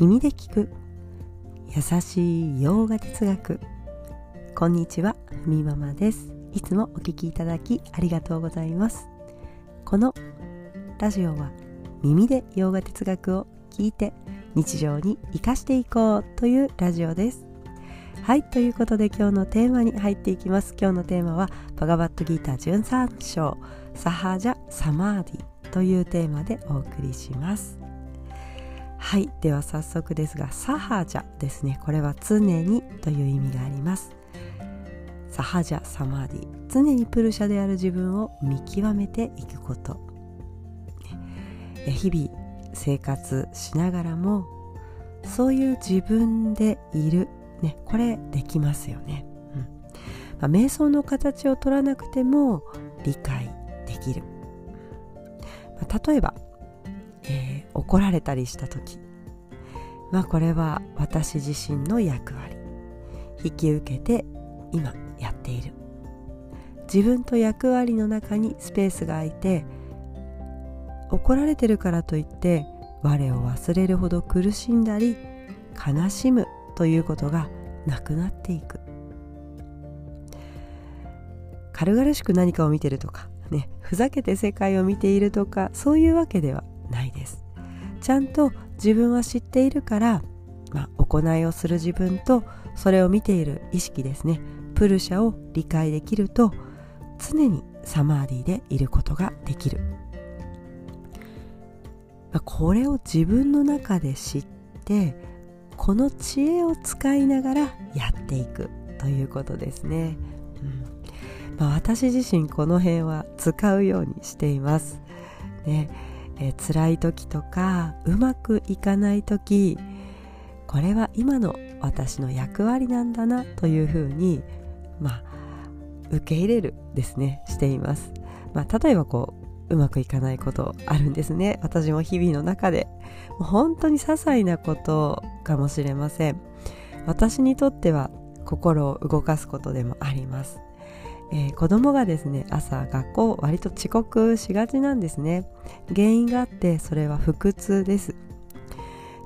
耳で聞く。優しい洋画哲学。こんにちはふみママです。いつもお聞きいただきありがとうございます。このラジオは耳で洋画哲学を聞いて日常に生かしていこうというラジオです。はいということで今日のテーマに入っていきます。今日のテーマはバガバットギーター13章サハジャ・サマーディというテーマでお送りします。はいでは早速ですがサハジャですね。これは常にという意味があります。サハジャ・サマーディ。常にプルシャである自分を見極めていくこと。日々生活しながらもそういう自分でいる、ね、これできますよね、うん。まあ、瞑想の形を取らなくても理解できる、まあ、例えば、怒られたりした時。まあこれは私自身の役割。引き受けて今やっている。自分と役割の中にスペースが空いて怒られてるからといって我を忘れるほど苦しんだり悲しむということがなくなっていく。軽々しく何かを見てるとかねふざけて世界を見ているとかそういうわけではないです。ちゃんと自分は知っているから、まあ、行いをする自分とそれを見ている意識ですね。プルシャを理解できると常にサマーディでいることができる。まこれを自分の中で知ってこの知恵を使いながらやっていくということですね、うん。まあ、私自身この辺は使うようにしています、ね。えー、辛い時とかうまくいかない時これは今の私の役割なんだなというふうにまあ受け入れるですねしています、まあ、例えばこううまくいかないことあるんですね。私も日々の中でもう本当に些細なことかもしれません。私にとっては心を動かすことでもあります、えー、子供がですね朝学校割と遅刻しがちなんですね。原因があってそれは腹痛です。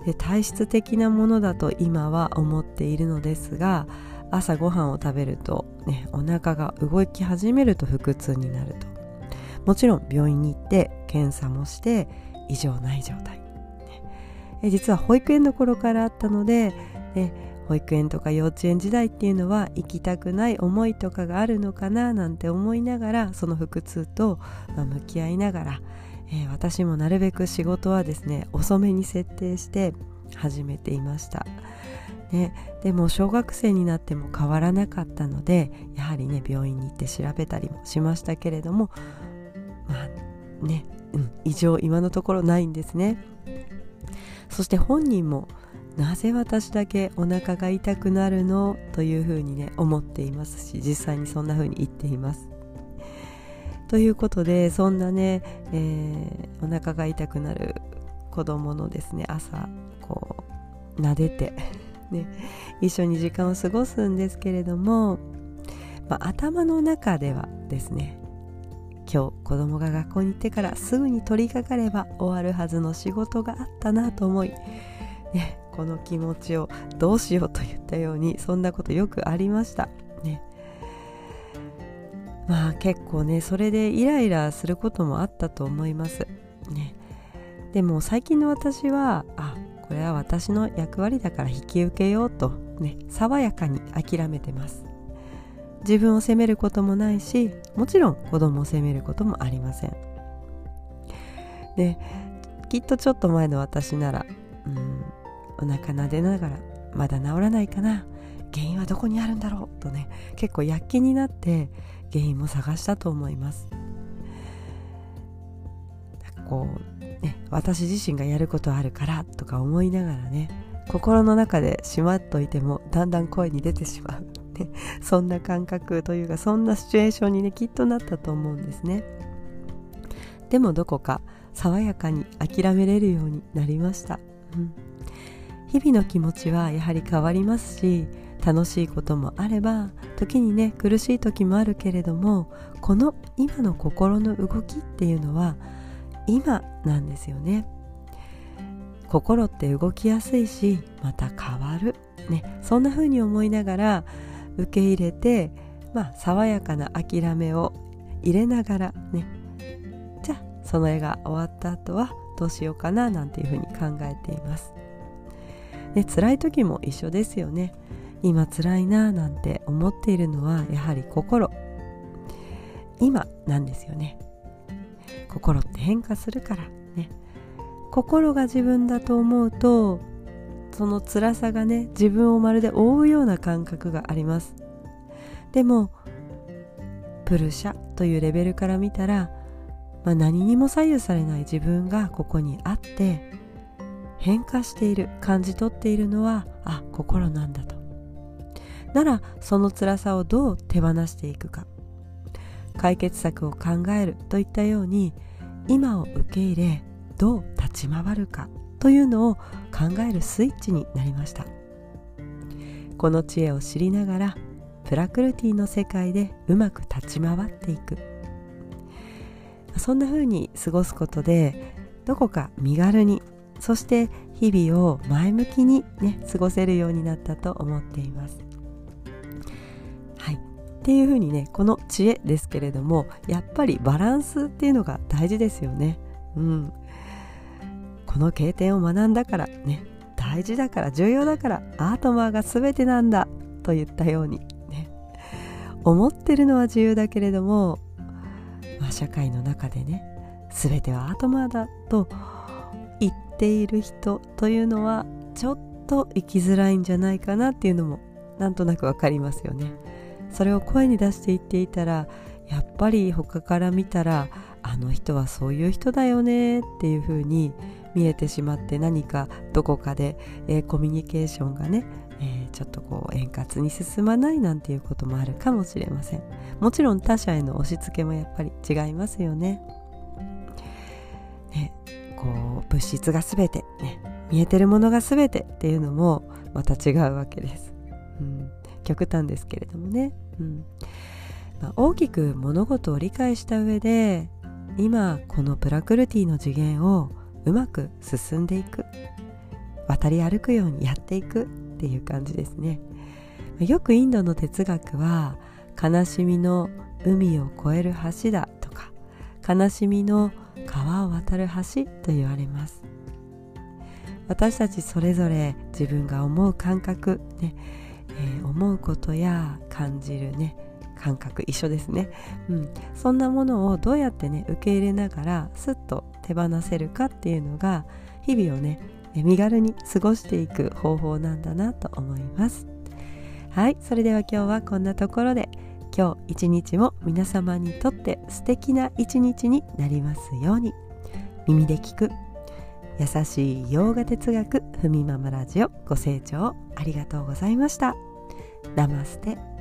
で体質的なものだと今は思っているのですが朝ごはんを食べると、ね、お腹が動き始めると腹痛になると。もちろん病院に行って検査もして異常ない状態、え実は保育園の頃からあったので、保育園とか幼稚園時代っていうのは行きたくない思いとかがあるのかななんて思いながらその腹痛と、向き合いながら、えー、私もなるべく仕事はですね遅めに設定して始めていました。ね、でも小学生になっても変わらなかったのでやはりね病院に行って調べたりもしましたけれどもまあね、うん、異常今のところないんですねそして本人もなぜ私だけお腹が痛くなるのというふうにね思っていますし実際にそんなふうに言っています。ということでそんなね、えー、お腹が痛くなる子供のですね朝こう撫でてね一緒に時間を過ごすんですけれども、まあ、頭の中ではですね今日子供が学校に行ってからすぐに取り掛かれば終わるはずの仕事があったなと思い、ね、この気持ちをどうしようと言ったようにそんなことよくありました。ね、まあ結構ねそれでイライラすることもあったと思います。ね、でも最近の私はあこれは私の役割だから引き受けようとね爽やかに諦めてます。自分を責めることもないしもちろん子供を責めることもありませんできっとちょっと前の私ならうんお腹撫でながらまだ治らないかな。原因はどこにあるんだろうとね結構躍起になって原因も探したと思います。こうね私自身がやることあるからとか思いながらね心の中でしまっといてもだんだん声に出てしまうね そんな感覚というかそんなシチュエーションにねきっとなったと思うんですね。でもどこか爽やかに諦めれるようになりました、うん、日々の気持ちはやはり変わりますし楽しいこともあれば時にね苦しい時もあるけれどもこの今の心の動きっていうのは今なんですよね。心って動きやすいしまた変わる、ね、そんな風に思いながら受け入れて、まあ、爽やかな諦めを入れながらね。じゃあその絵が終わった後はどうしようかななんていう風に考えています。ね、辛い時も一緒ですよね。今辛いななんて思っているのはやはり心。今なんですよね。心って変化するからね。心が自分だと思うとその辛さがね自分をまるで覆うような感覚があります。でもプルシャというレベルから見たら、まあ、何にも左右されない自分がここにあって変化している感じ取っているのはあ心なんだと。ならその辛さをどう手放していくか。解決策を考えるといったように今を受け入れどう立ち回るか。というのを考えるスイッチになりました。この知恵を知りながらプラクルティの世界でうまく立ち回っていく。そんな風に過ごすことでどこか身軽にそして日々を前向きにね過ごせるようになったと思っています。はい。っていうふうにねこの知恵ですけれどもやっぱりバランスっていうのが大事ですよね。うん、この経験を学んだからね大事だから重要だからアートマーが全てなんだと言ったようにね思ってるのは自由だけれども、まあ、社会の中でね全てはアートマーだと言っている人というのはちょっと生きづらいんじゃないかなっていうのもなんとなくわかりますよね。それを声に出して言っていたらやっぱり他から見たらあの人はそういう人だよねっていう風に見えてしまって何かどこかで、えー、コミュニケーションがね、えー、ちょっとこう円滑に進まないなんていうこともあるかもしれませんもちろん他者への押し付けもやっぱり違いますよねこう物質が全て、ね、見えてるものが全てっていうのもまた違うわけです、うん、極端ですけれどもね。うん。まあ、大きく物事を理解した上で今このプラクルティの次元をうまく進んでいく。渡り歩くようにやっていくっていう感じですね。よくインドの哲学は悲しみの海を越える橋だとか悲しみの川を渡る橋と言われます。私たちそれぞれ自分が思う感覚ねえー、思うことや感じるね感覚一緒ですね、うん、そんなものをどうやってね受け入れながらすっと手放せるかっていうのが日々をね身軽に過ごしていく方法なんだなと思います。はい。それでは今日はこんなところで。今日一日も皆様にとって素敵な一日になりますように。耳で聞く優しい洋画哲学ふみままラジオご清聴ありがとうございました。ナマステ。